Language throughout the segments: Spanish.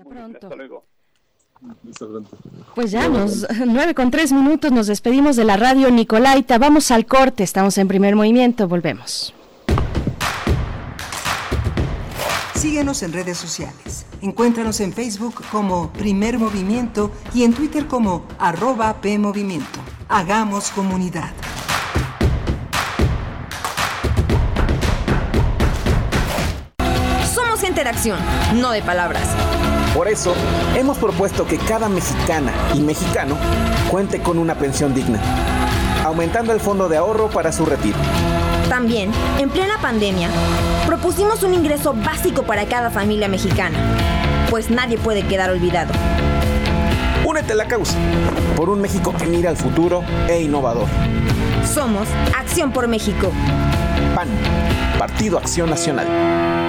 Hasta pronto. Hasta luego. Pues ya, nos, nueve con tres minutos, nos despedimos de la radio Nicolaita. Vamos al corte, estamos en primer movimiento, volvemos. Síguenos en redes sociales. Encuéntranos en Facebook como Primer Movimiento y en Twitter como arroba PMovimiento. Hagamos comunidad. Somos interacción, no de palabras. Por eso, hemos propuesto que cada mexicana y mexicano cuente con una pensión digna, aumentando el fondo de ahorro para su retiro. También, en plena pandemia, propusimos un ingreso básico para cada familia mexicana, pues nadie puede quedar olvidado. Únete a la causa, por un México que mira al futuro e innovador. Somos Acción por México. PAN, Partido Acción Nacional.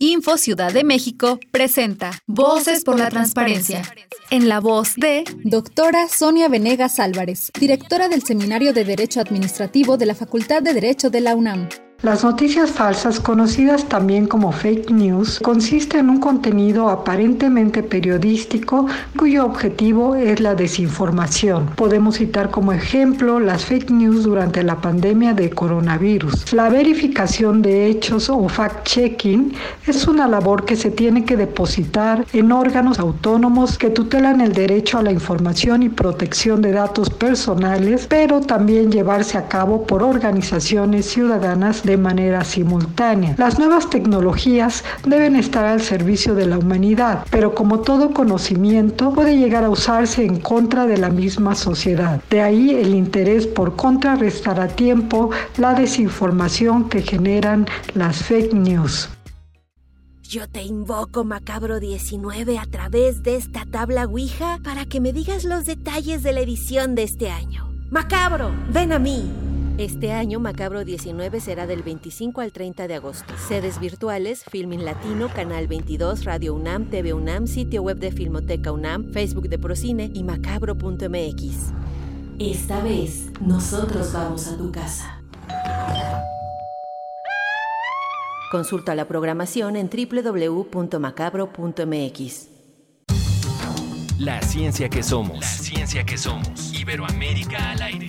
Info Ciudad de México presenta Voces por la Transparencia. En la voz de Doctora Sonia Venegas Álvarez, directora del Seminario de Derecho Administrativo de la Facultad de Derecho de la UNAM. Las noticias falsas, conocidas también como fake news, consisten en un contenido aparentemente periodístico cuyo objetivo es la desinformación. Podemos citar como ejemplo las fake news durante la pandemia de coronavirus. La verificación de hechos o fact-checking es una labor que se tiene que depositar en órganos autónomos que tutelan el derecho a la información y protección de datos personales, pero también llevarse a cabo por organizaciones ciudadanas de manera simultánea. Las nuevas tecnologías deben estar al servicio de la humanidad, pero como todo conocimiento puede llegar a usarse en contra de la misma sociedad. De ahí el interés por contrarrestar a tiempo la desinformación que generan las fake news. Yo te invoco, Macabro 19, a través de esta tabla Ouija para que me digas los detalles de la edición de este año. Macabro, ven a mí. Este año Macabro 19 será del 25 al 30 de agosto. Sedes virtuales, Filmin Latino, Canal 22, Radio UNAM, TV UNAM, sitio web de Filmoteca UNAM, Facebook de Procine y macabro.mx. Esta vez, nosotros vamos a tu casa. Consulta la programación en www.macabro.mx. La ciencia que somos. La ciencia que somos. Iberoamérica al aire.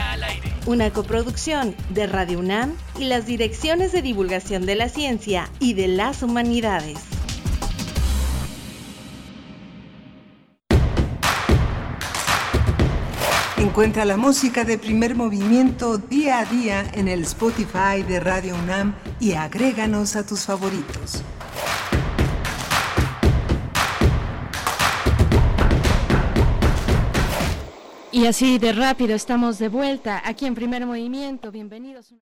Una coproducción de Radio UNAM y las direcciones de divulgación de la ciencia y de las humanidades. Encuentra la música de primer movimiento día a día en el Spotify de Radio UNAM y agréganos a tus favoritos. Y así de rápido estamos de vuelta aquí en primer movimiento. Bienvenidos.